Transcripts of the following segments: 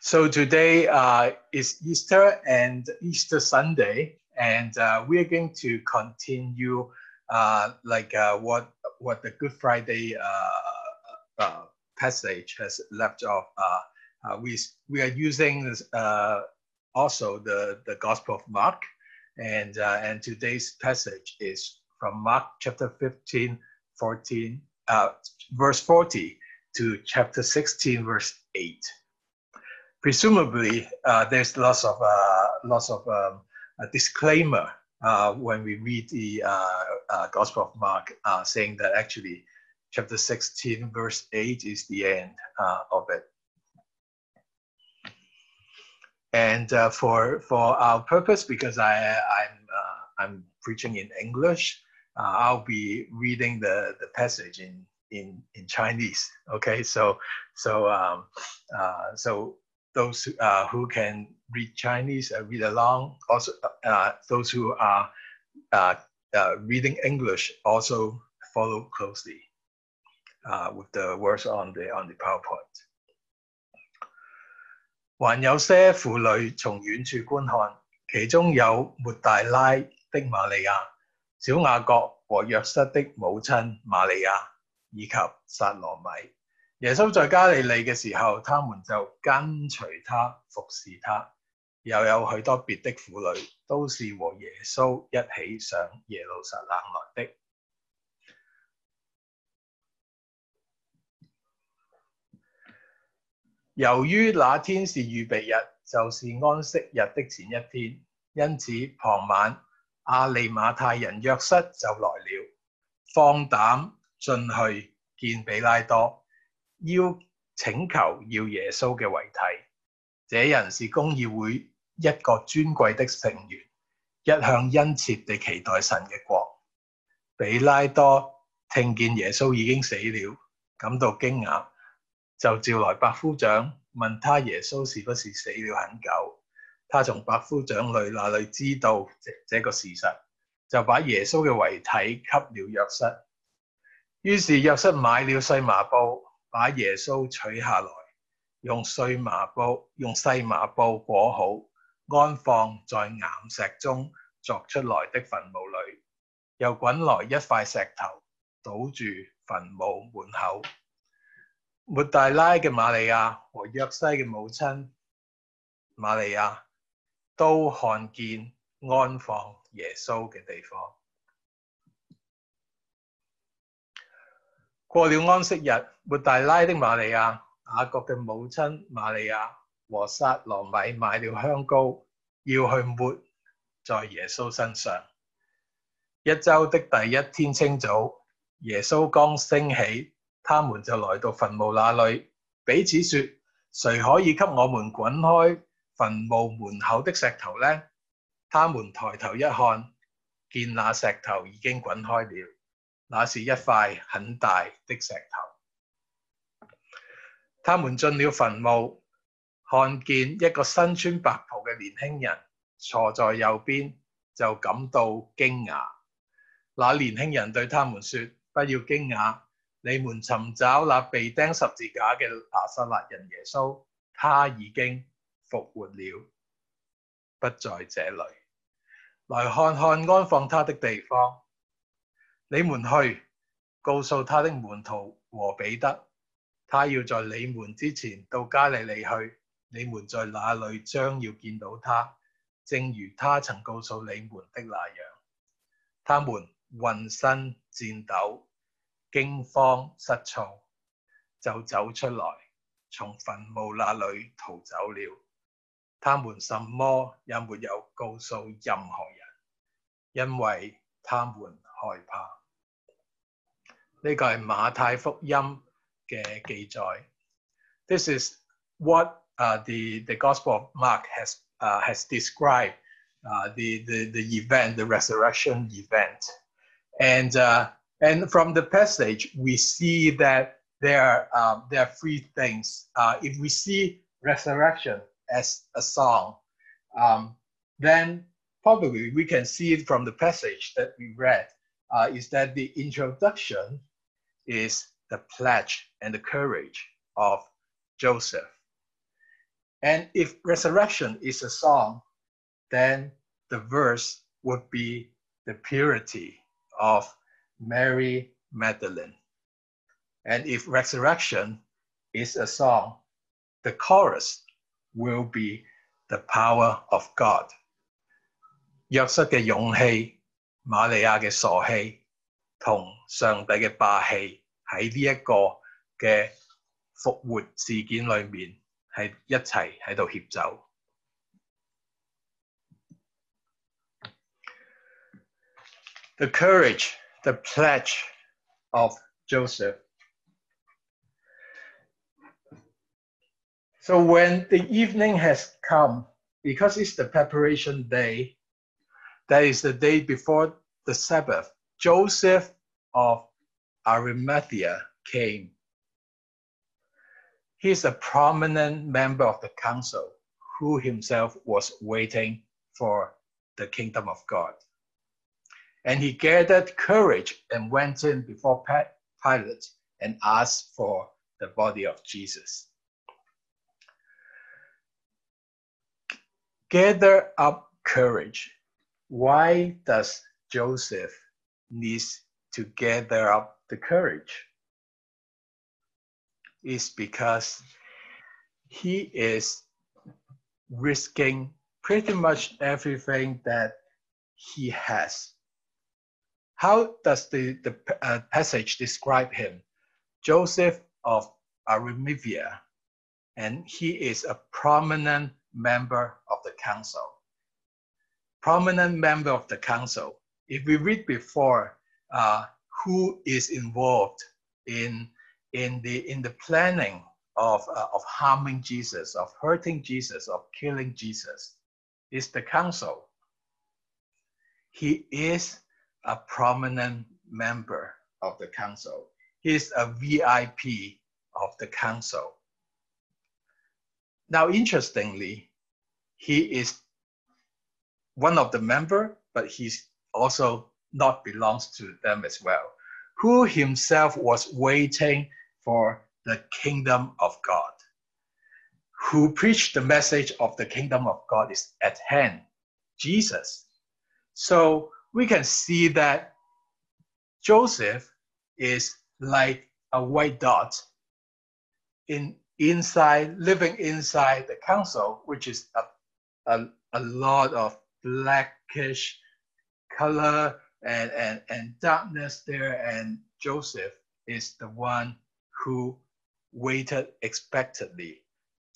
So today uh, is Easter and Easter Sunday, and uh, we are going to continue uh, like uh, what what the Good Friday uh, uh, passage has left off. we we are using this, also the the Gospel of Mark, and and today's passage is from Mark chapter 15, 14, verse 40 to chapter 16, verse 8 presumably uh, there's lots of uh, lots of um, disclaimer uh, when we read the uh, uh, Gospel of Mark, uh, saying that actually chapter 16 verse 8 is the end of it. And for for our purpose, because I I'm I'm preaching in English, I'll be reading the the passage in in in Chinese. Okay, so so um, so those uh, who can read Chinese uh, read along. Also, uh, those who are uh, uh, reading English also follow closely uh, with the words on the on the PowerPoint. 还有些妇女从远处观看，其中有抹大拉的玛利亚、小雅各和约瑟的母亲玛利亚，以及撒罗米。 耶穌在加利利嘅時候，他們就跟隨他服侍他。又有許多別的婦女，都是和耶穌一起上耶路撒冷來的。由於那天是預備日，就是安息日的前一天，因此傍晚亞利馬太人約瑟就來了，放膽進去見比拉多。 要請求要耶穌嘅遺體，這人是公議會一個尊貴的成員，一向殷切地期待神嘅國。比拉多聽見耶穌已經死了，感到驚訝，就召來百夫長問他耶穌是不是死了很久。他從百夫長裏那裏知道這這個事實，就把耶穌嘅遺體給了約瑟。於是約瑟買了細麻布。 把耶穌取下來，用碎麻布、用細麻布裹好，安放在岩石中鑿出來的墳墓裏，又滾來一塊石頭，堵住墳墓門口。抹大拉嘅瑪利亞和約西嘅母親瑪利亞都看見安放耶穌嘅地方。 過了安息日，抹大拉的瑪利亞、雅各嘅母親瑪利亞和撒羅米買了香膏，要去抹在耶穌身上。一周的第一天清早，耶穌剛升起，他們就來到墳墓那裏，彼此說：誰可以給我們滾開墳墓門口的石頭呢？他們抬頭一看，見那石頭已經滾開了。 那是一塊很大的石頭。他們進了墳墓，看見一個身穿白袍嘅年輕人坐在右邊，就感到驚訝。那年輕人對他們說：不要驚訝，你們尋找那被釘十字架嘅拿撒勒人耶穌，他已經復活了，不在這裏。來看看安放他的地方。 你們去告訴他的門徒和彼得，他要在你們之前到加利利去，你們在那裏將要見到他，正如他曾告訴你們的那樣。他們渾身顫抖，驚慌失措，就走出來，從墳墓那裏逃走了。他們什麼也沒有告訴任何人，因為他們害怕。 呢个系马太福音嘅记载。This is what uh, the the Gospel of Mark has uh, has described uh, the, the the event, the resurrection event, and uh, and from the passage we see that there are um, there are three things. Uh, if we see resurrection as a song, um, then probably we can see it from the passage that we read. Uh, is that the introduction is the pledge and the courage of Joseph. And if resurrection is a song, then the verse would be the purity of Mary Magdalene. And if resurrection is a song, the chorus will be the power of God. 约瑟嘅勇气、玛利亚嘅傻气， 同上帝嘅霸气喺呢一个嘅复活事件里面系一齐喺度协奏。The courage, the pledge of Joseph. So when the evening has come, because it's the preparation day, that is the day before the Sabbath, Joseph of Arimathea came. He's a prominent member of the council who himself was waiting for the kingdom of God. And he gathered courage and went in before Pilate and asked for the body of Jesus. Gather up courage. Why does Joseph need to gather up the courage? Is because he is risking pretty much everything that he has how does the, the uh, passage describe him? Joseph of Arimathea, and he is a prominent member of the council. Prominent member of the council. If we read before, uh, who is involved in, in, the, in the planning of, uh, of harming Jesus, of hurting Jesus, of killing Jesus, is the council. He is a prominent member of the council. He's a VIP of the council. Now, interestingly, he is one of the member, but he's also not belongs to them as well, who himself was waiting for the kingdom of God, who preached the message of the kingdom of God is at hand, Jesus. So we can see that Joseph is like a white dot in inside, living inside the council, which is a, a, a lot of blackish color and, and, and darkness there. And Joseph is the one who waited expectantly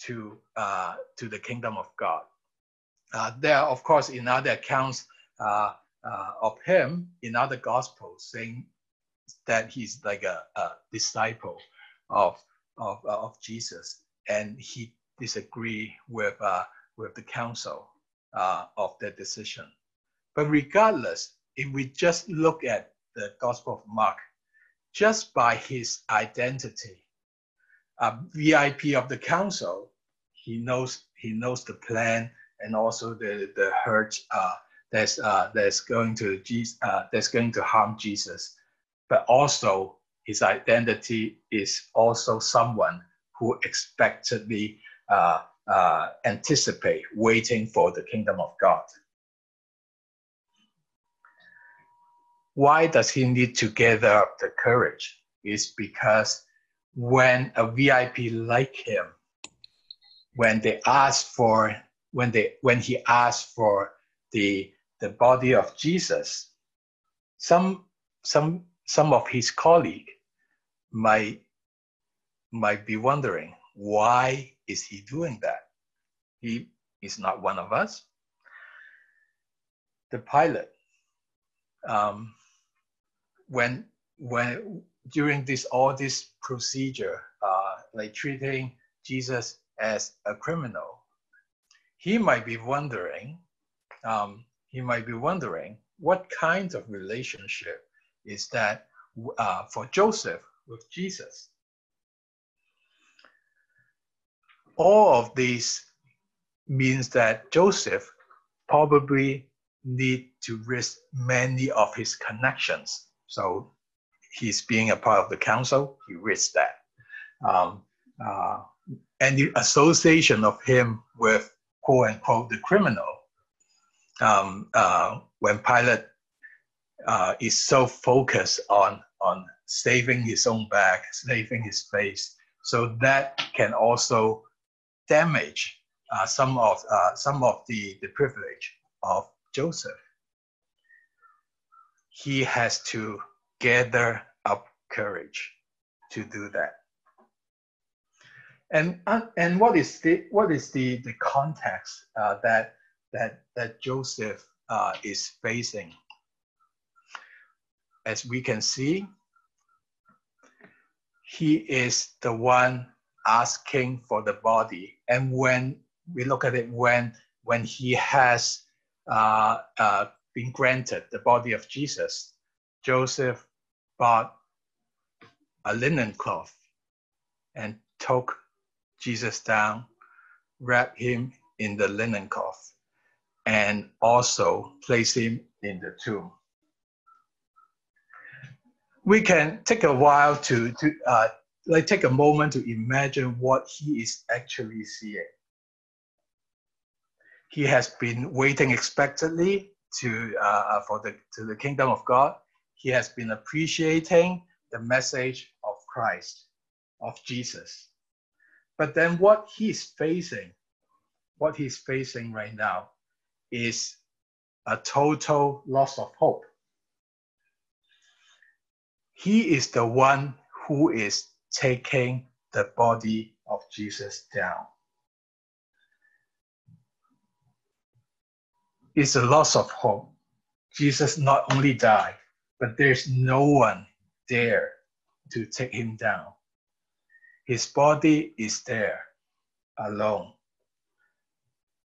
to, uh, to the kingdom of God. Uh, there, of course, in other accounts, uh, uh, of him in other gospels, saying that he's like a, a disciple of, of, uh, of Jesus, and he disagree with, uh, with the council of their decision. But regardless, if we just look at the Gospel of Mark, just by his identity, a VIP of the council, he knows he knows the plan and also the the hurt uh, that's uh, that's going to uh, that's going to harm Jesus, but also his identity is also someone who expectedly uh, uh, anticipate waiting for the kingdom of God. Why does he need to gather up the courage? Is because when a VIP like him, when they ask for when they when he asked for the the body of Jesus, some some some of his colleague might might be wondering why is he doing that? He is not one of us. The Pilate. um, when when during this all this procedure, uh, like treating Jesus as a criminal, he might be wondering um, you might be wondering what kind of relationship is that uh, for Joseph with Jesus? All of these means that Joseph probably need to risk many of his connections. So he's being a part of the council, he risks that. Um, uh, and the association of him with quote unquote the criminal. Um, uh, when Pilate uh, is so focused on on saving his own back, saving his face, so that can also damage uh, some of uh, some of the, the privilege of Joseph. He has to gather up courage to do that. And uh, and what is the what is the the context uh, that that that Joseph uh, is facing? As we can see, he is the one asking for the body, and when we look at it, when when he has uh, uh, been granted the body of Jesus, Joseph bought a linen cloth and took Jesus down, wrapped him in the linen cloth, and also placed him in the tomb. We can take a while to, to uh, like take a moment to imagine what he is actually seeing. He has been waiting expectantly to uh, for the to the kingdom of God. He has been appreciating the message of Christ, of Jesus. But then what he's facing, what he's facing right now is a total loss of hope. He is the one who is taking the body of Jesus down. It's a loss of hope. Jesus not only died, but there's no one there to take him down. His body is there alone.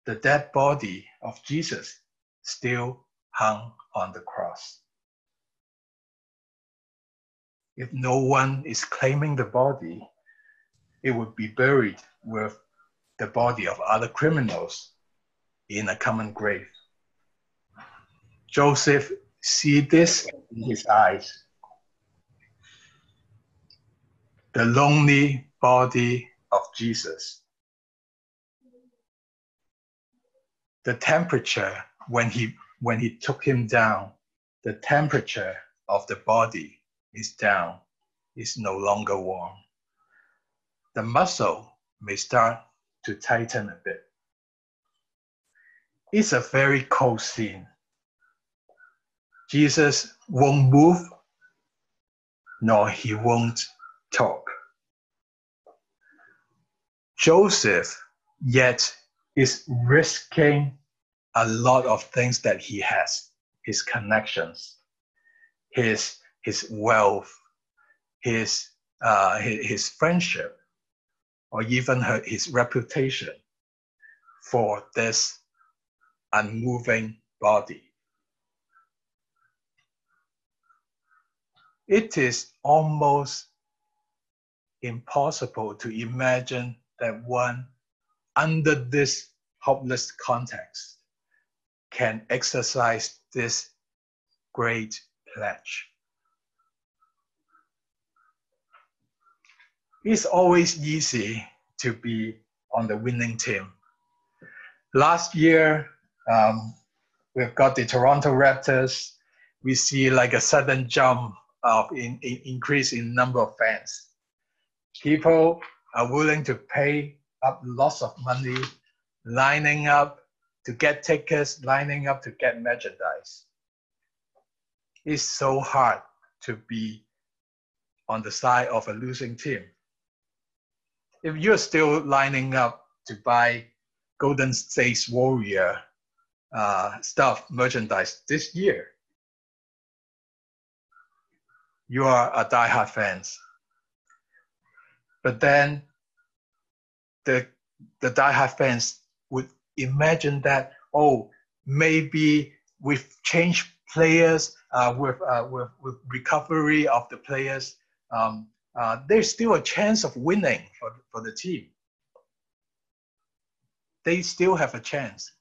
The dead body of Jesus still hung on the cross. If no one is claiming the body, it would be buried with the body of other criminals in a common grave. Joseph see this in his eyes. The lonely body of Jesus. The temperature when he when he took him down, the temperature of the body is down, is no longer warm. The muscle may start to tighten a bit. It's a very cold scene. Jesus won't move, nor he won't talk. Joseph yet is risking a lot of things that he has his connections, his, his wealth, his, uh, his, his friendship, or even her, his reputation for this unmoving body. It is almost impossible to imagine that one, under this hopeless context, can exercise this great pledge. It's always easy to be on the winning team. Last year, um, we've got the Toronto Raptors. We see like a sudden jump of in, in increase in number of fans. People are willing to pay up lots of money, lining up to get tickets, lining up to get merchandise. It's so hard to be on the side of a losing team. If you're still lining up to buy Golden State Warrior uh, stuff, merchandise this year, you are a diehard fans. But then the the diehard fans would imagine that oh maybe we've changed players uh, with, uh, with with recovery of the players um, uh, there's still a chance of winning for, for the team they still have a chance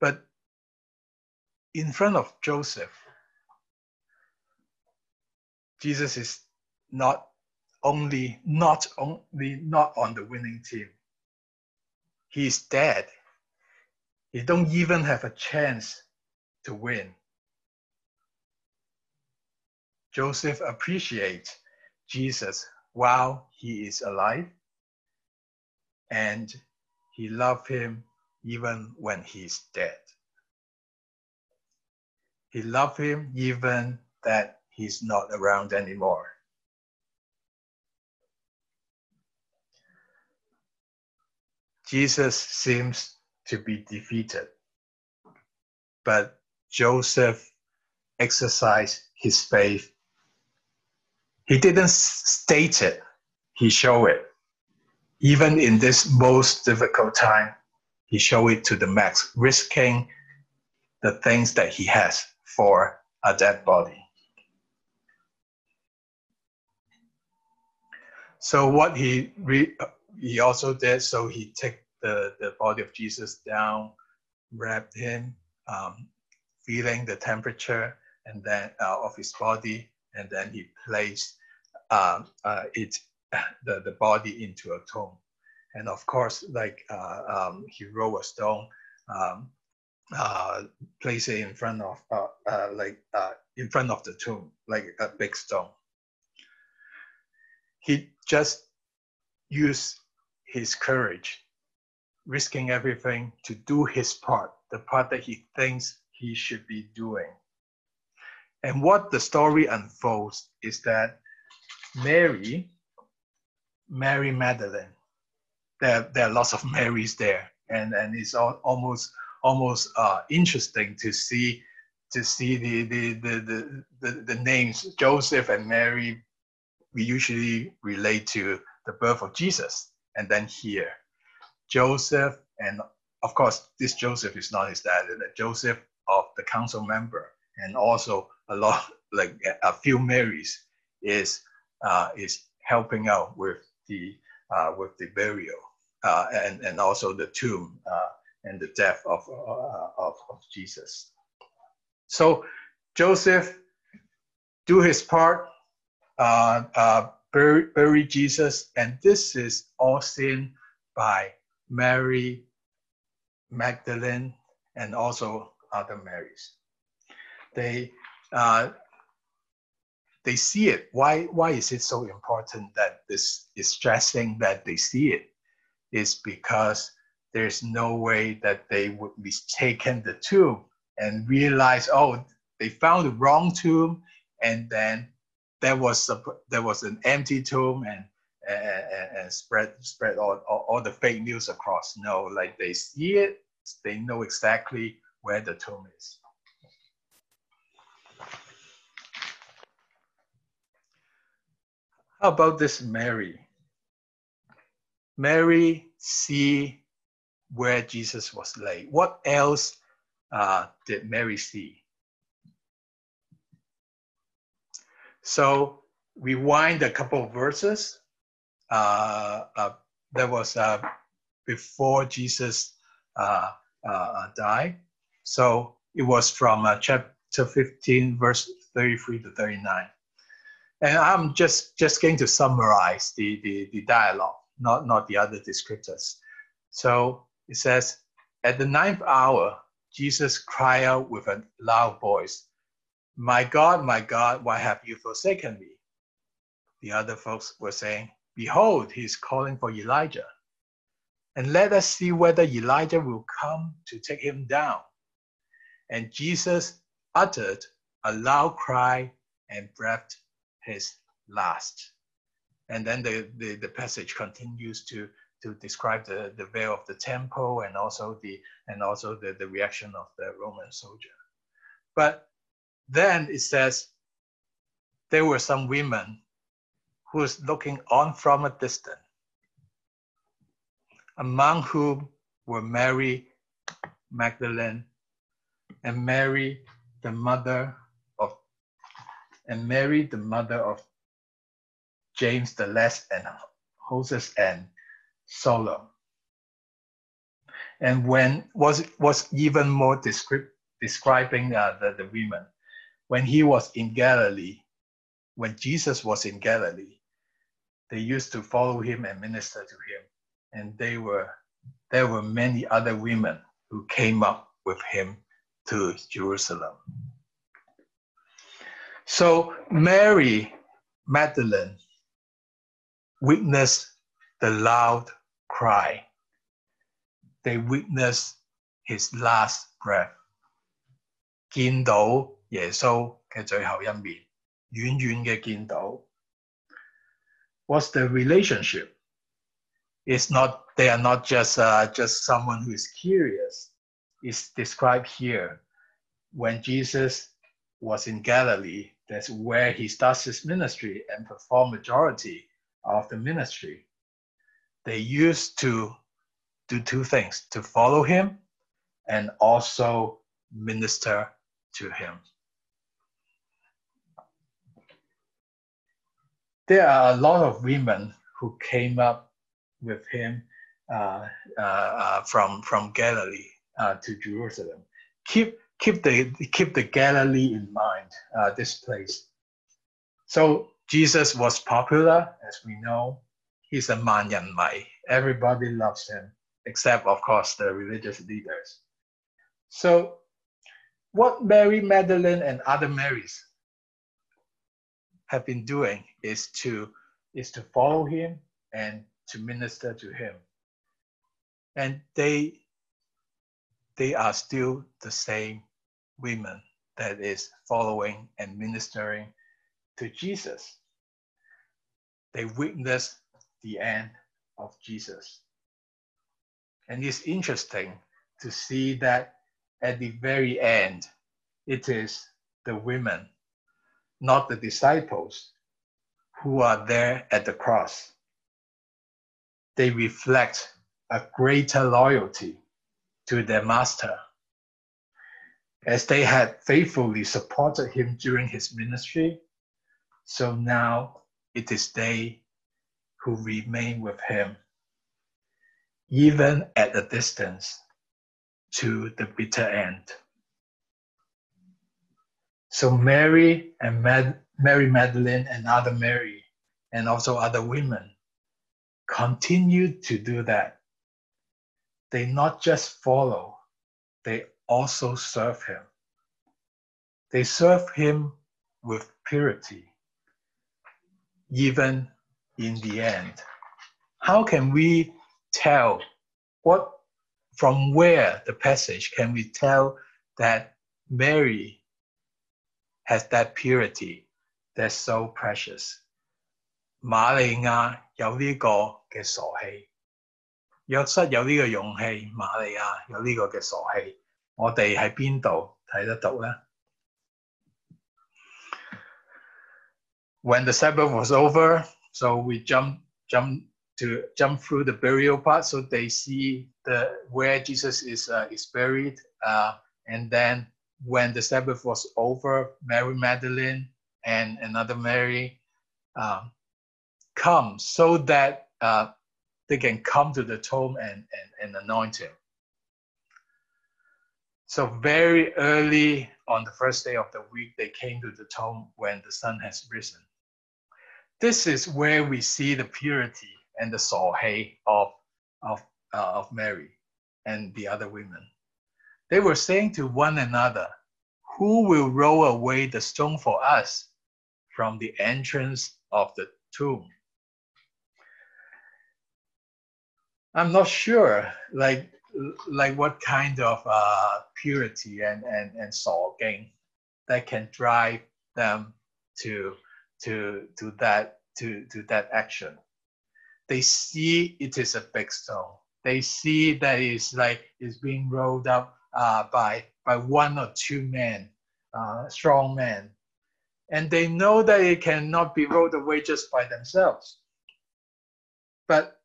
but in front of joseph jesus is not only not only not on the winning team. He's dead. He don't even have a chance to win. Joseph appreciates Jesus while he is alive, and he loved him even when he's dead. He loved him even that he's not around anymore. Jesus seems to be defeated, but Joseph exercised his faith. He didn't state it, he showed it. Even in this most difficult time, he showed it to the max, risking the things that he has for a dead body. So what he re, he also did, so he took the, the body of Jesus down, wrapped him, um, feeling the temperature and then uh, of his body, and then he placed um, uh, it the, the body into a tomb. And of course, like uh, um, he rolled a stone, um, uh, place it in front of uh, uh, like uh, in front of the tomb, like a big stone. He just used his courage, risking everything to do his part, the part that he thinks he should be doing. And what the story unfolds is that Mary, Mary Magdalene, there, there are lots of Marys there, and, and it's all, almost almost uh, interesting to see to see the the, the the, the the names Joseph and Mary. We usually relate to the birth of Jesus, and then here, Joseph, and of course, this Joseph is not his dad. Joseph of the council member, and also a lot like a few Marys is uh, is helping out with the uh, with the burial uh, and and also the tomb uh, and the death of, uh, of, of Jesus. So Joseph do his part, uh, uh, bury, bury Jesus, and this is all seen by Mary Magdalene and also other Marys. They uh, they see it. Why why is it so important that this is stressing that they see it? Is because there's no way that they would mistaken the tomb and realize, oh, they found the wrong tomb, and then there was a, there was an empty tomb, and and, and spread spread all, all, all the fake news across. No, like they see it, they know exactly where the tomb is. How about this Mary? Mary see where Jesus was laid. What else uh, did Mary see? So we wind a couple of verses. Uh, uh, there was uh, before Jesus uh, uh, died. So it was from chapter 15, verse 33 to 39. And I'm just, just going to summarize the, the, the dialogue, not, not the other descriptors. So it says, At the ninth hour, Jesus cried out with a loud voice, My God, my God, why have you forsaken me? The other folks were saying, Behold, he is calling for Elijah. And let us see whether Elijah will come to take him down. And Jesus uttered a loud cry and breathed his last. And then the, the, the passage continues to to describe the, the veil of the temple and also the and also the, the reaction of the Roman soldier. But then it says there were some women who was looking on from a distance, among whom were Mary Magdalene and Mary, the mother of and Mary, the mother of James the Less and Joses and Salome. And when was was even more descript, describing uh, the, the women, when he was in Galilee, when Jesus was in Galilee, they used to follow him and minister to him. And they were there were many other women who came up with him to Jerusalem. So Mary Magdalene witnessed the loud cry. They witnessed his last breath. 見到耶稣嘅最后一面，远远嘅见到。What's the relationship? It's not they are not just uh, just someone who is curious. It's described here when Jesus was in Galilee. That's where he starts his ministry and perform majority of the ministry. They used to do two things: to follow him and also minister to him. There are a lot of women who came up with him uh, uh, uh, from from Galilee uh, to Jerusalem. Keep keep the keep the Galilee in mind. Uh, this place. So Jesus was popular, as we know. He's a man mai. Everybody loves him, except of course the religious leaders. So, what Mary Magdalene and other Marys have been doing is to is to follow him and to minister to him. And they they are still the same women that is following and ministering to Jesus. They witness the end of Jesus. And it's interesting to see that at the very end, it is the women, not the disciples, who are there at the cross. They reflect a greater loyalty to their master. As they had faithfully supported him during his ministry, so now it is they who remain with him, even at a distance to the bitter end. So Mary and Mad- Mary Magdalene and other Mary and also other women continued to do that. They not just follow, they also serve him. They serve him with purity, even in the end. How can we tell what from where the passage can we tell that Mary has that purity that's so precious？玛利亚有呢个嘅傻气，约瑟有呢个勇气，玛利亚有呢个嘅傻气，我哋喺边度睇得到咧？When the Sabbath was over, so we jump jump to jump through the burial part so they see the where Jesus is uh, is buried. Uh, and then when the Sabbath was over, Mary Magdalene and another Mary um, come so that uh, they can come to the tomb and, and, and anoint him. So very early on the first day of the week, they came to the tomb when the sun has risen. This is where we see the purity and the sohe of, of, uh, of Mary and the other women. They were saying to one another, Who will roll away the stone for us from the entrance of the tomb? I'm not sure, like, like what kind of uh, purity and, and, and gain that can drive them to, to, to, that, to, to that action they see it is a big stone. They see that it's like it's being rolled up uh, by by one or two men, uh, strong men, and they know that it cannot be rolled away just by themselves. But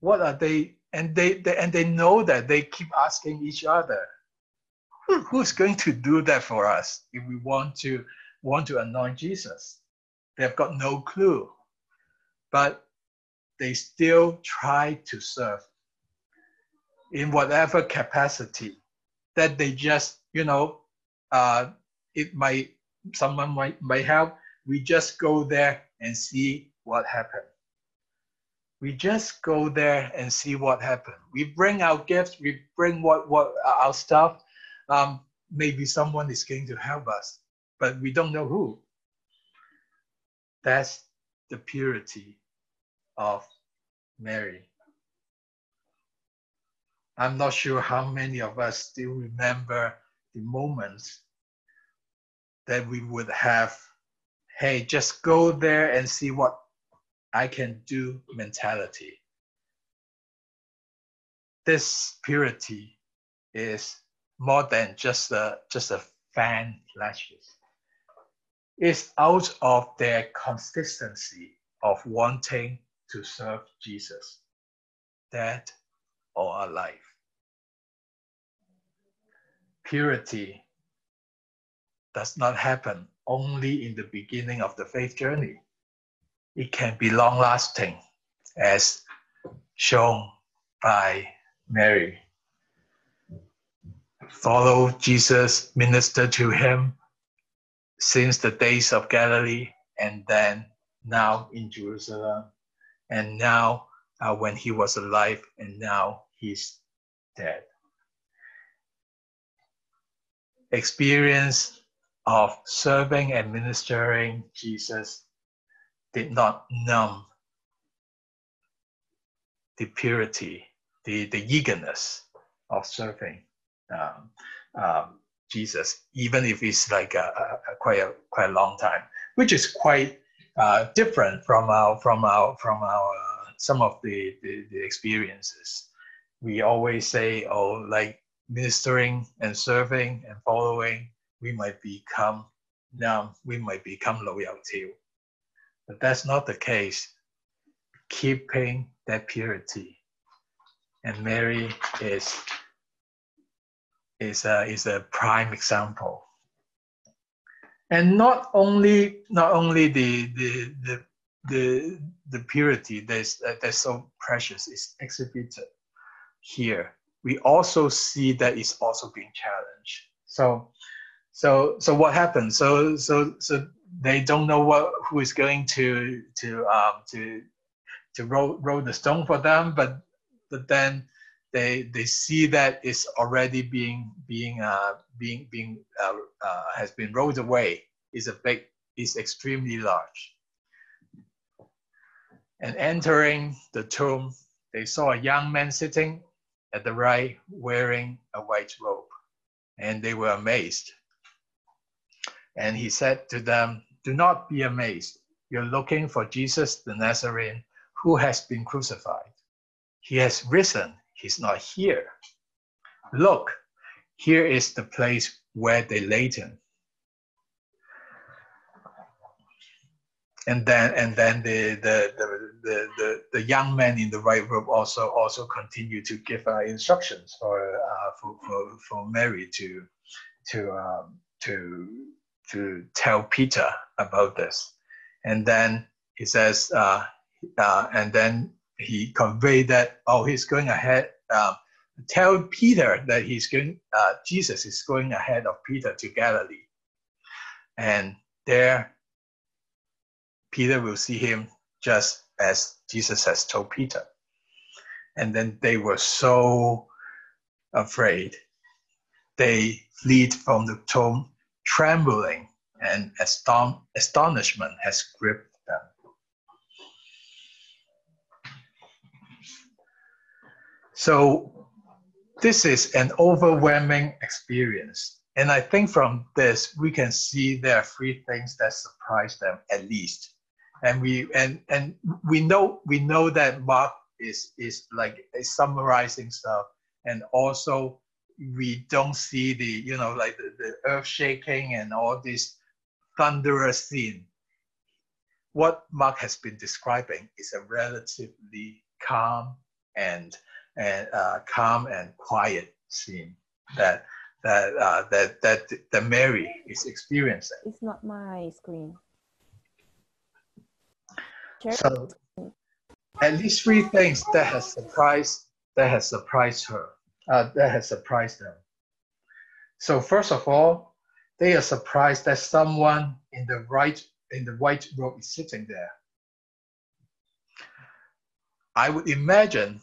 what are they? And they, they and they know that they keep asking each other, Who, who's going to do that for us if we want to want to anoint Jesus? They've got no clue, but they still try to serve in whatever capacity that they just, you know, uh, it might, someone might, might help we just go there and see what happened. We just go there and see what happened. We bring our gifts, we bring what, what our stuff. Um, maybe someone is going to help us, but we don't know who. That's the purity of Mary. I'm not sure how many of us still remember the moments that we would have, hey, just go there and see what I can do mentality. This purity is more than just a just a fan flashes. It's out of their consistency of wanting to serve Jesus, dead or alive. Purity does not happen only in the beginning of the faith journey. It can be long lasting, as shown by Mary. Follow Jesus, minister to him since the days of Galilee, and then now in Jerusalem, and now uh, when he was alive, and now he's dead. Experience of serving and ministering Jesus did not numb the purity, the, the eagerness of serving um, um, Jesus, even if it's like a, a, a, quite a quite a long time, which is quite uh, different from our from our from our some of the, the, the experiences. We always say, oh, like ministering and serving and following, we might become numb, we might become loyal to. But that's not the case. Keeping that purity. And Mary is is a, is a prime example. And not only not only the the the the, the purity that's that's so precious is exhibited here. We also see that it's also being challenged. So so so what happens? So so so they don't know what who is going to to um to to roll roll the stone for them, but but then they they see that it's already being being uh, being being uh, uh, has been rolled away. Is a big is extremely large. And entering the tomb, they saw a young man sitting at the right, wearing a white robe, and they were amazed. And he said to them, "Do not be amazed. You're looking for Jesus the Nazarene, who has been crucified. He has risen he's not here. Look, here is the place where they laid him. And then and then the the, the, the, the, the young man in the white robe also also continued to give uh, instructions for, uh, for, for for Mary to to um, to to tell Peter about this. And then he says, uh, uh, and then he conveyed that oh he's going ahead um, tell Peter that he's going uh, Jesus is going ahead of Peter to Galilee, and there Peter will see him just as Jesus has told Peter, and then they were so afraid they fled from the tomb trembling and aston- astonishment has gripped them. So this is an overwhelming experience. And I think from this, we can see there are three things that surprise them at least. And we and and we know we know that Mark is is like is summarizing stuff. And also we don't see the, you know, like the, the earth shaking and all this thunderous scene. What Mark has been describing is a relatively calm and and uh, calm and quiet scene that that uh, that that that Mary is experiencing. It's not my screen. So, at least three things that has surprised that has surprised her. Uh, that has surprised them. So first of all, they are surprised that someone in the right in the white robe is sitting there. I would imagine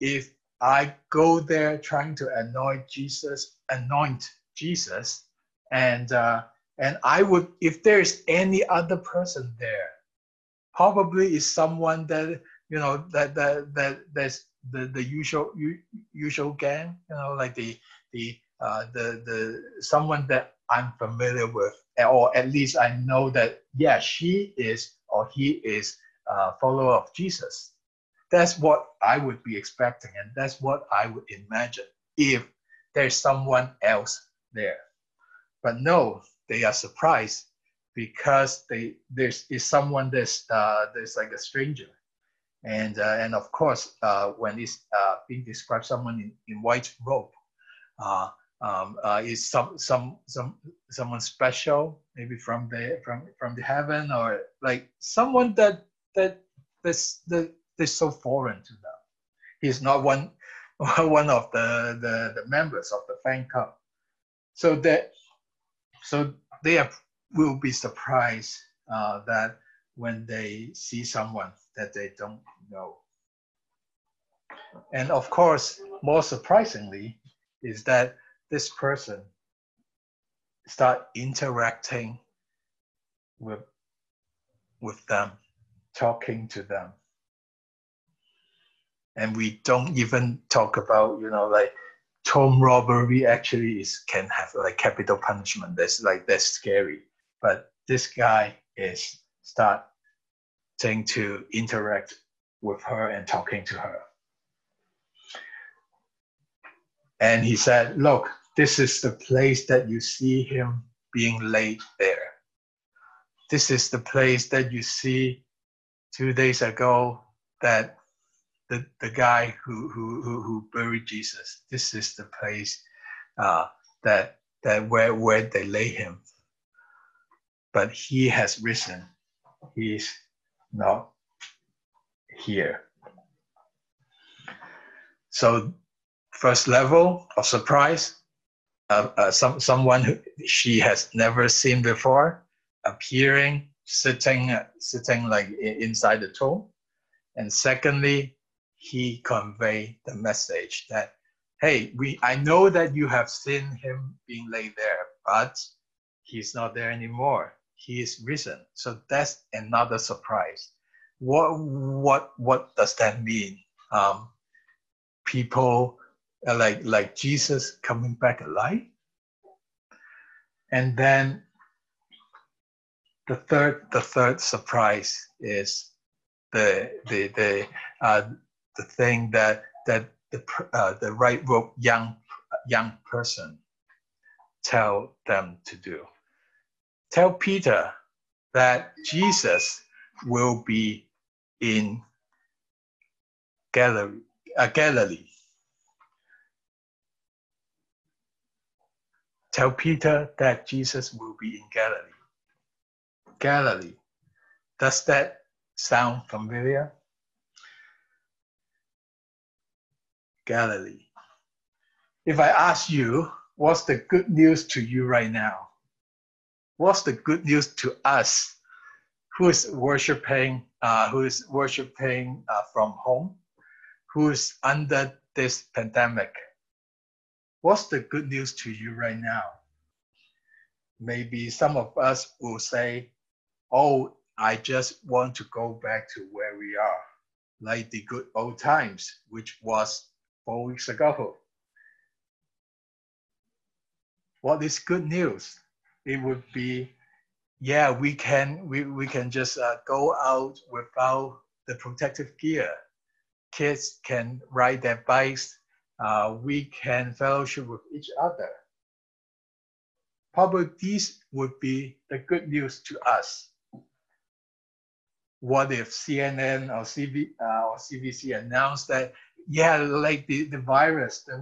if I go there trying to anoint Jesus, anoint Jesus, and uh, and I would, if there's any other person there, probably is someone that you know that that that that's the the usual usual gang, you know, like the the uh, the the someone that I'm familiar with, or at least I know that yeah, she is or he is a follower of Jesus. That's what I would be expecting, and that's what I would imagine if there's someone else there. But no, they are surprised because they there's is someone that's uh, there's like a stranger, and uh, and of course uh, when it's uh, being described someone in, in white robe, uh, um, uh, is some some some someone special maybe from the from from the heaven or like someone that that that's that is so foreign to them. He's not one one of the, the, the members of the fan club. So that so they are, will be surprised uh, that when they see someone that they don't know. And of course, more surprisingly, is that this person start interacting with with them, talking to them. And we don't even talk about you know like tomb robbery actually is can have like capital punishment. That's like that's scary but this guy is starting to interact with her and talking to her and he said look this is the place that you see him being laid there this is the place that you see two days ago that the, the guy who, who, who, who buried Jesus. This is the place uh, that, that where, where they lay him. But he has risen. He's not here. So first level of surprise, uh, uh, some, someone who she has never seen before appearing, sitting, sitting like inside the tomb. And secondly, he conveyed the message that, hey, we I know that you have seen him being laid there, but he's not there anymore. He is risen. So that's another surprise. What what what does that mean? Um, people uh, like like Jesus coming back alive, and then the third the third surprise is the the the uh, the thing that that the uh, the right rope young young person tell them to do. Tell Peter that Jesus will be in Galilee. Uh, Galilee. Tell Peter that Jesus will be in Galilee. Galilee. Does that sound familiar? Galilee. If I ask you, what's the good news to you right now? What's the good news to us who is worshiping, uh, who is worshiping uh, from home, who is under this pandemic? What's the good news to you right now? Maybe some of us will say, oh, I just want to go back to where we are, like the good old times, which was four weeks ago. What is good news? It would be, yeah, we can we, we can just uh, go out without the protective gear. Kids can ride their bikes. Uh, we can fellowship with each other. Probably these would be the good news to us. What if CNN or, CV, uh, or CBC announced that yeah, like the, the virus, the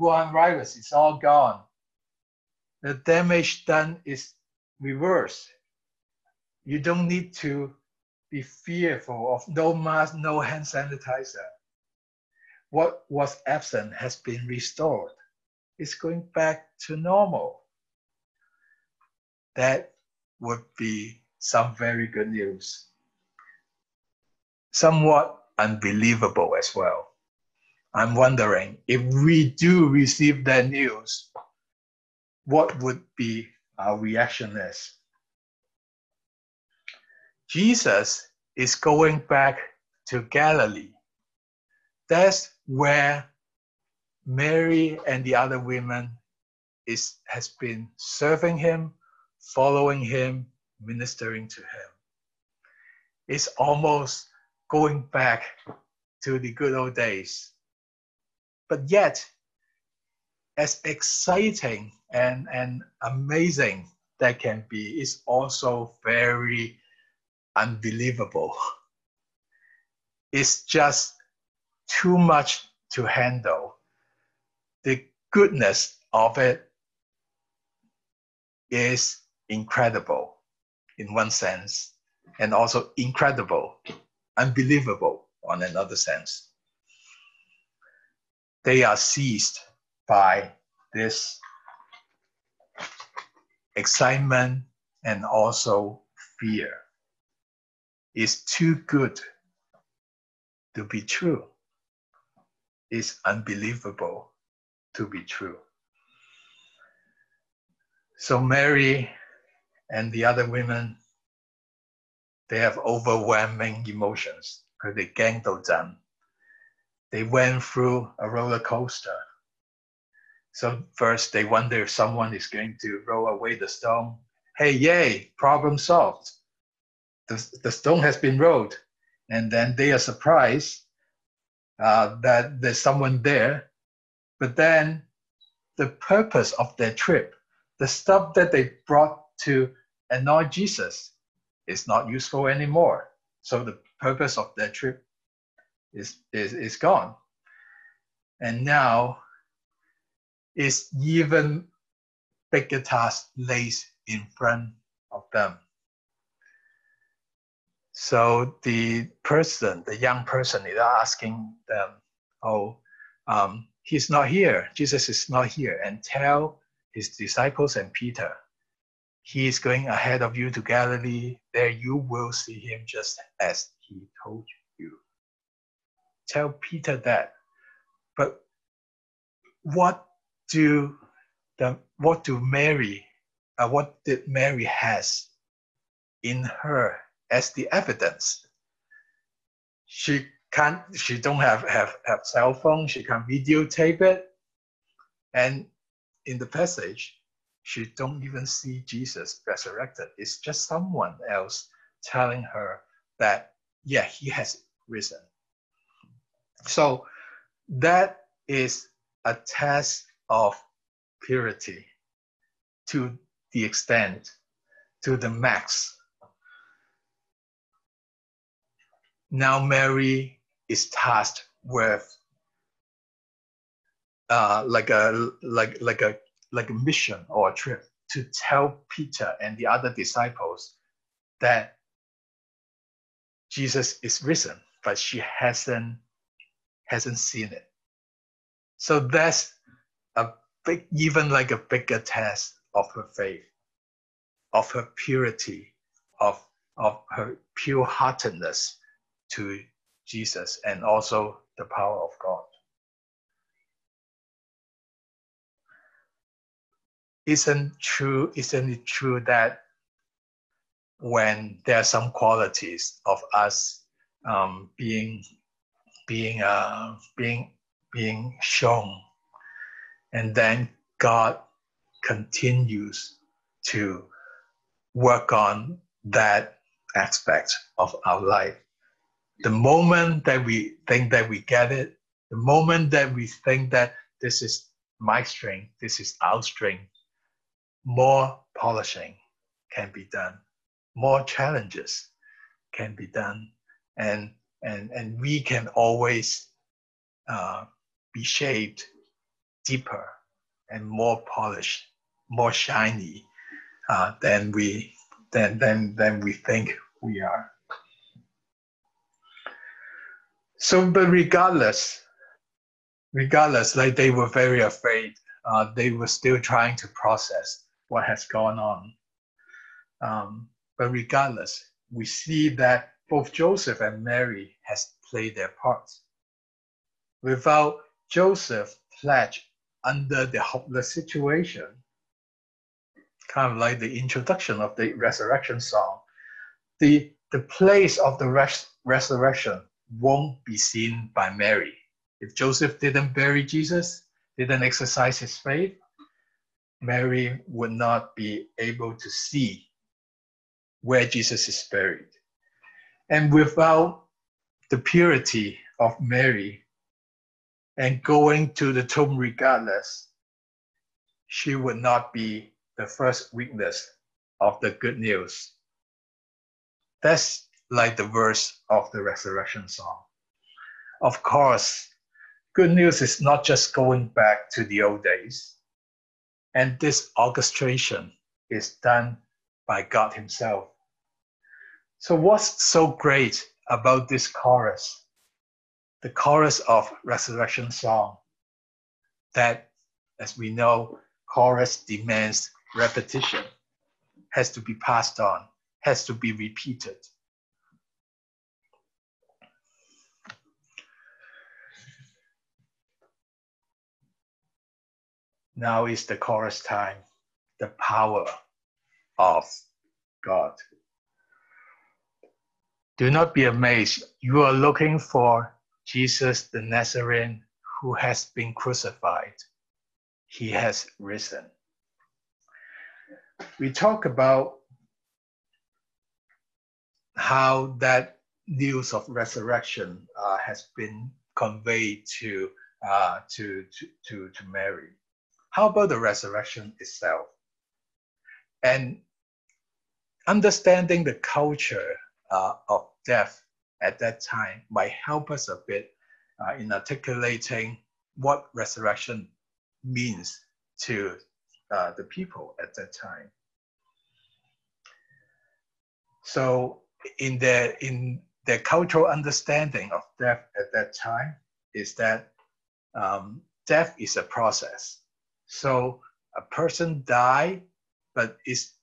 Wuhan virus is all gone. The damage done is reversed. You don't need to be fearful of no mask, no hand sanitizer. What was absent has been restored. It's going back to normal. That would be some very good news. Somewhat unbelievable as well. I'm wondering if we do receive that news, what would be our reaction is? Jesus is going back to Galilee. That's where Mary and the other women is, has been serving him, following him, ministering to him. It's almost going back to the good old days. But yet, as exciting and, and amazing that can be, is also very unbelievable. It's just too much to handle. The goodness of it is incredible in one sense, and also incredible, unbelievable on another sense. They are seized by this excitement and also fear. It's too good to be true. It's unbelievable to be true. So Mary and the other women, they have overwhelming emotions They went through a roller coaster. So first they wonder if someone is going to roll away the stone. Hey, yay, problem solved. The, the stone has been rolled. And then they are surprised uh, that there's someone there. But then the purpose of their trip the stuff that they brought to annoy Jesus is not useful anymore. So the purpose of their trip is, is, is gone. And now is even bigger task lays in front of them. So the person, the young person is asking them, oh, um, he's not here. Jesus is not here. And tell his disciples and Peter. He is going ahead of you to Galilee. There you will see him just as he told you. Tell Peter that. But what do the what do Mary, uh, what did Mary has in her as the evidence? She can't. She don't have have have cell phone. She can't videotape it, and in the passage, she don't even see Jesus resurrected. It's just someone else telling her that, yeah, he has risen. So that is a test of purity to the extent, to the max. Now Mary is tasked with uh, like a like like a like a mission or a trip to tell Peter and the other disciples that Jesus is risen, but she hasn't hasn't seen it. So that's big, even like a bigger test of her faith, of her purity, of of her pure heartedness to Jesus, and also the power of God. isn't true isn't it true that when there are some qualities of us um, being being uh, being being shown and then god continues to work on that aspect of our life. The moment that we think that we get it the moment that we think that this is my strength this is our strength more polishing can be done, more challenges can be done, and and and we can always uh, be shaped deeper and more polished, more shiny uh, than we than than than we think we are. So, but regardless, regardless, like they were very afraid. Uh, they were still trying to process what has gone on. Um, But regardless, we see that both Joseph and Mary has played their parts. Without Joseph pledged under the hopeless situation, kind of like the introduction of the resurrection song, the, the place of the res- resurrection won't be seen by Mary. If Joseph didn't bury Jesus, didn't exercise his faith, Mary would not be able to see where Jesus is buried. And without the purity of Mary and going to the tomb regardless, she would not be the first witness of the good news. That's like the verse of the resurrection song. Of course, good news is not just going back to the old days. And this orchestration is done by God Himself. So, what's so great about this chorus? The chorus of Resurrection Song, that, as we know, chorus demands repetition, has to be passed on, has to be repeated. Now is the chorus time, the power of God. Do not be amazed. You are looking for Jesus the Nazarene who has been crucified. He has risen. We talk about how that news of resurrection uh, has been conveyed to, uh, to, to, to, to Mary. How about the resurrection itself? And understanding the culture uh, of death at that time might help us a bit uh, in articulating what resurrection means to uh, the people at that time. So in their in their cultural understanding of death at that time is that um, death is a process. So a person die, but it's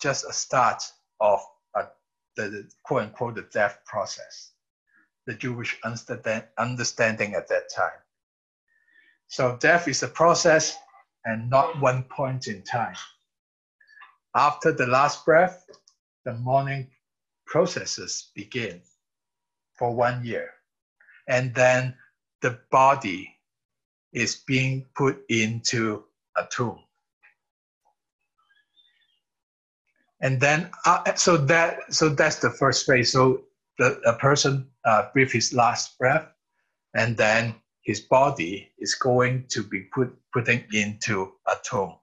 just a start of the, quote unquote the death process, the Jewish understanding at that time. So death is a process and not one point in time. After the last breath, the mourning processes begin for one year. And then the body is being put into a tomb. And then, uh, so that so that's the first phase. So the a person uh, breathes his last breath, and then his body is going to be put putting into a tomb,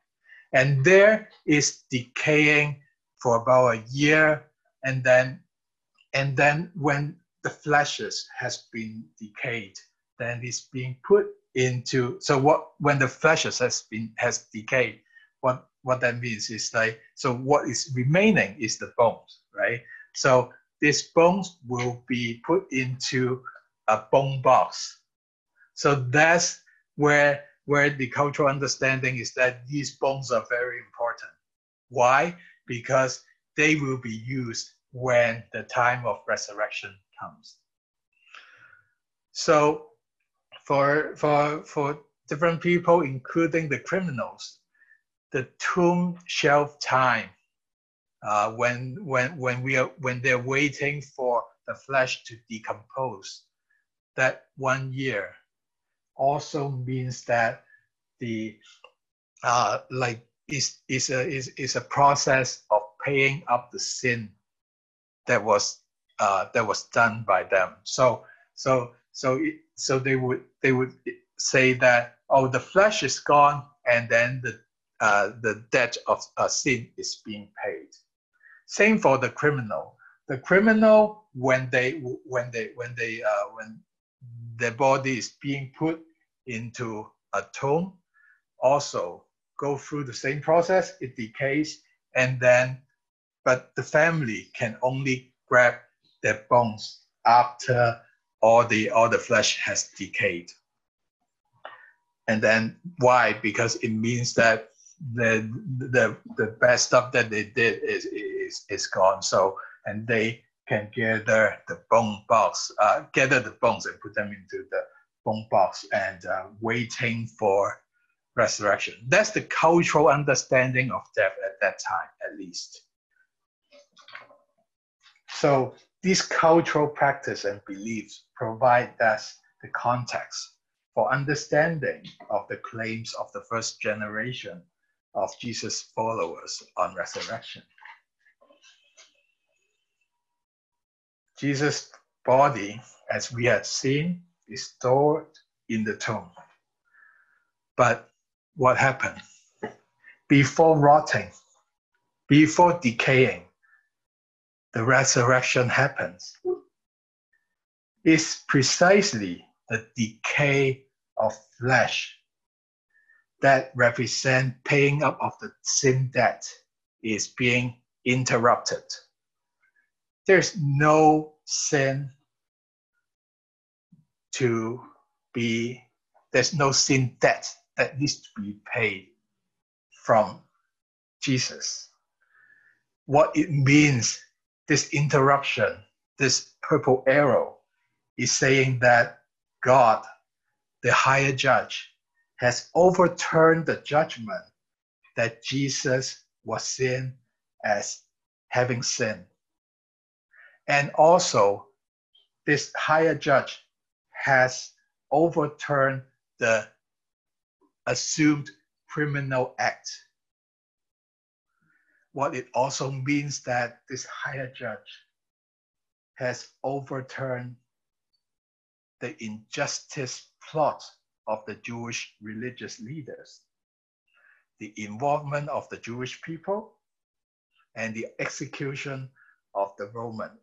and there is decaying for about a year, and then and then when the fleshes has been decayed, then it's being put into so what when the flesh has been has decayed what what that means is like so what is remaining is the bones right? So these bones will be put into a bone box. So that's where where the cultural understanding is that these bones are very important. Why? Because they will be used when the time of resurrection comes. So for for for different people, including the criminals, the tomb shelf time uh, when when when we are when they're waiting for the flesh to decompose, that one year also means that the uh, like is is a is, is a process of paying up the sin that was uh, that was done by them. So so so so they would they would say that oh the flesh is gone and then the uh, the debt of a sin is being paid. Same for the criminal. The criminal when they when they when they uh, when their body is being put into a tomb, also go through the same process. It decays and then, but the family can only grab their bones after all the all the flesh has decayed. And then why? Because it means that the the the bad stuff that they did is is is, is gone. So, and they can gather the bone box, uh, gather the bones and put them into the bone box and uh, waiting for resurrection. That's the cultural understanding of death at that time, at least. So these cultural practice and beliefs provide us the context for understanding of the claims of the first generation of Jesus' followers on resurrection. Jesus' body, as we had seen, is stored in the tomb. But what happened? Before rotting, before decaying, the resurrection happens. It's precisely the decay of flesh that represent paying up of the sin debt is being interrupted. There's no sin to be, there's no sin debt that needs to be paid from Jesus. What it means, this interruption, this purple arrow, is saying that God, the higher judge, has overturned the judgment that Jesus was seen as having sinned. And also, this higher judge has overturned the assumed criminal act. What it also means that this higher judge has overturned the injustice plot of the Jewish religious leaders, the involvement of the Jewish people, and the execution of the Romans.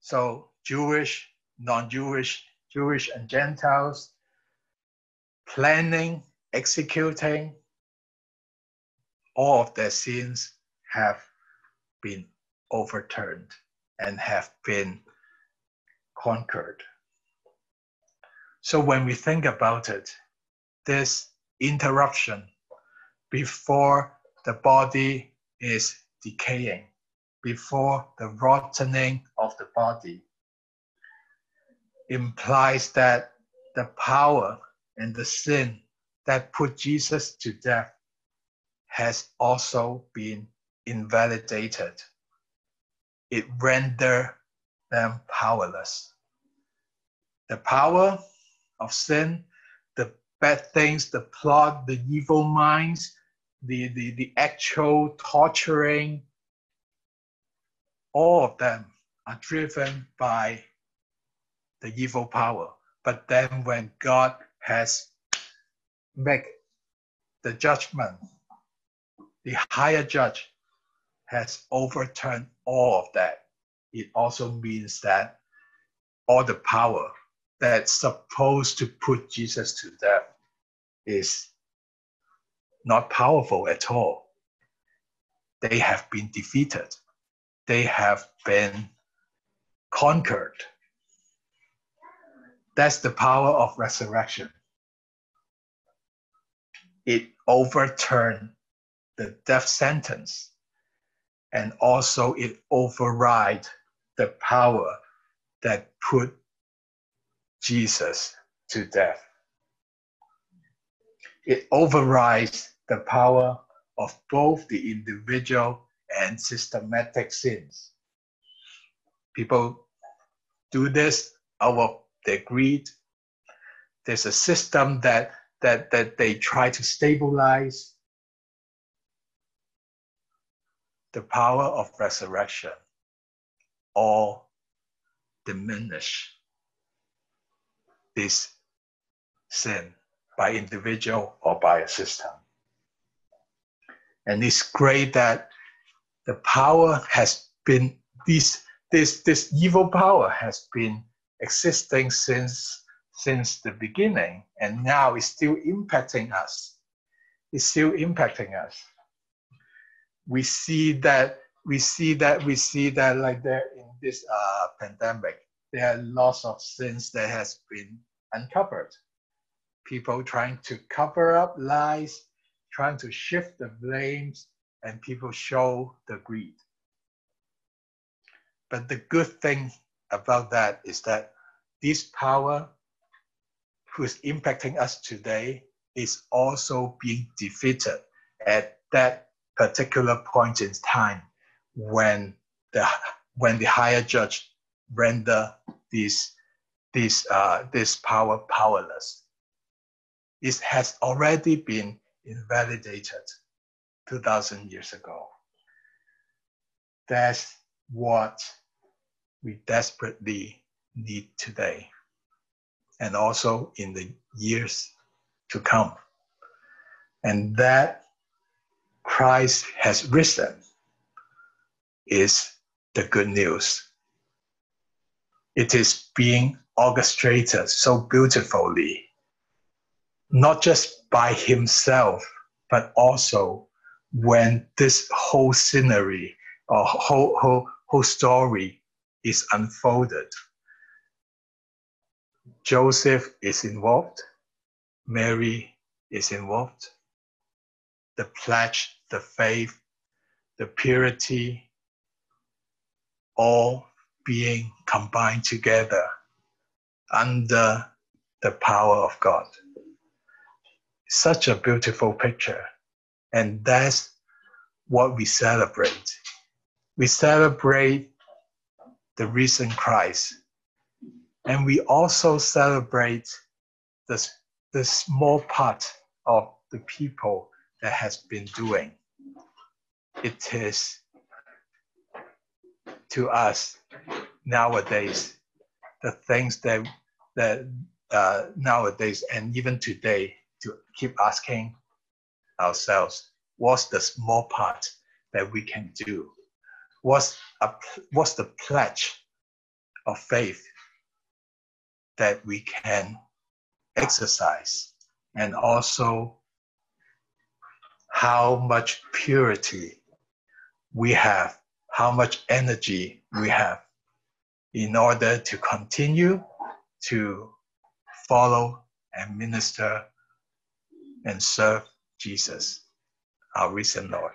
So Jewish, non-Jewish, Jewish and Gentiles planning, executing, all of their sins have been overturned and have been conquered. So when we think about it, this interruption before the body is decaying, before the rotting of the body, implies that the power and the sin that put Jesus to death has also been invalidated. It rendered them powerless. The power of sin, the bad things, the plot, the evil minds, the, the, the actual torturing, all of them are driven by the evil power. But then when God has made the judgment, the higher judge has overturned all of that. It also means that all the power that's supposed to put Jesus to death is not powerful at all. They have been defeated. They have been conquered. That's the power of resurrection. It overturned the death sentence and also it override the power that put Jesus to death. It overrides the power of both the individual and systematic sins. People do this out of their greed. There's a system that, that, that they try to stabilize. The power of resurrection all diminish this sin by individual or by a system. And it's great that the power has been this this this evil power has been existing since since the beginning and now it's still impacting us it's still impacting us we see that we see that we see that like there in this uh, pandemic there are lots of sins that has been uncovered people trying to cover up lies trying to shift the blames and people show the greed. But the good thing about that is that this power who is impacting us today is also being defeated at that particular point in time when the when the higher judge render this this uh, this power powerless. It has already been invalidated 2000 years ago. That's what we desperately need today and also in the years to come. And that Christ has risen is the good news. It is being orchestrated so beautifully, not just by himself, but also when this whole scenery or whole, whole, whole story is unfolded. Joseph is involved, Mary is involved, the pledge, the faith, the purity, all being combined together under the power of God. Such a beautiful picture. And that's what we celebrate. We celebrate the risen Christ. And we also celebrate the, the small part of the people that has been doing. It is to us nowadays the things that that uh, nowadays and even today to keep asking ourselves what's the small part that we can do? What's a, what's the pledge of faith that we can exercise? And also how much purity we have how much energy we mm-hmm. have in order to continue to follow and minister and serve Jesus, our risen Lord.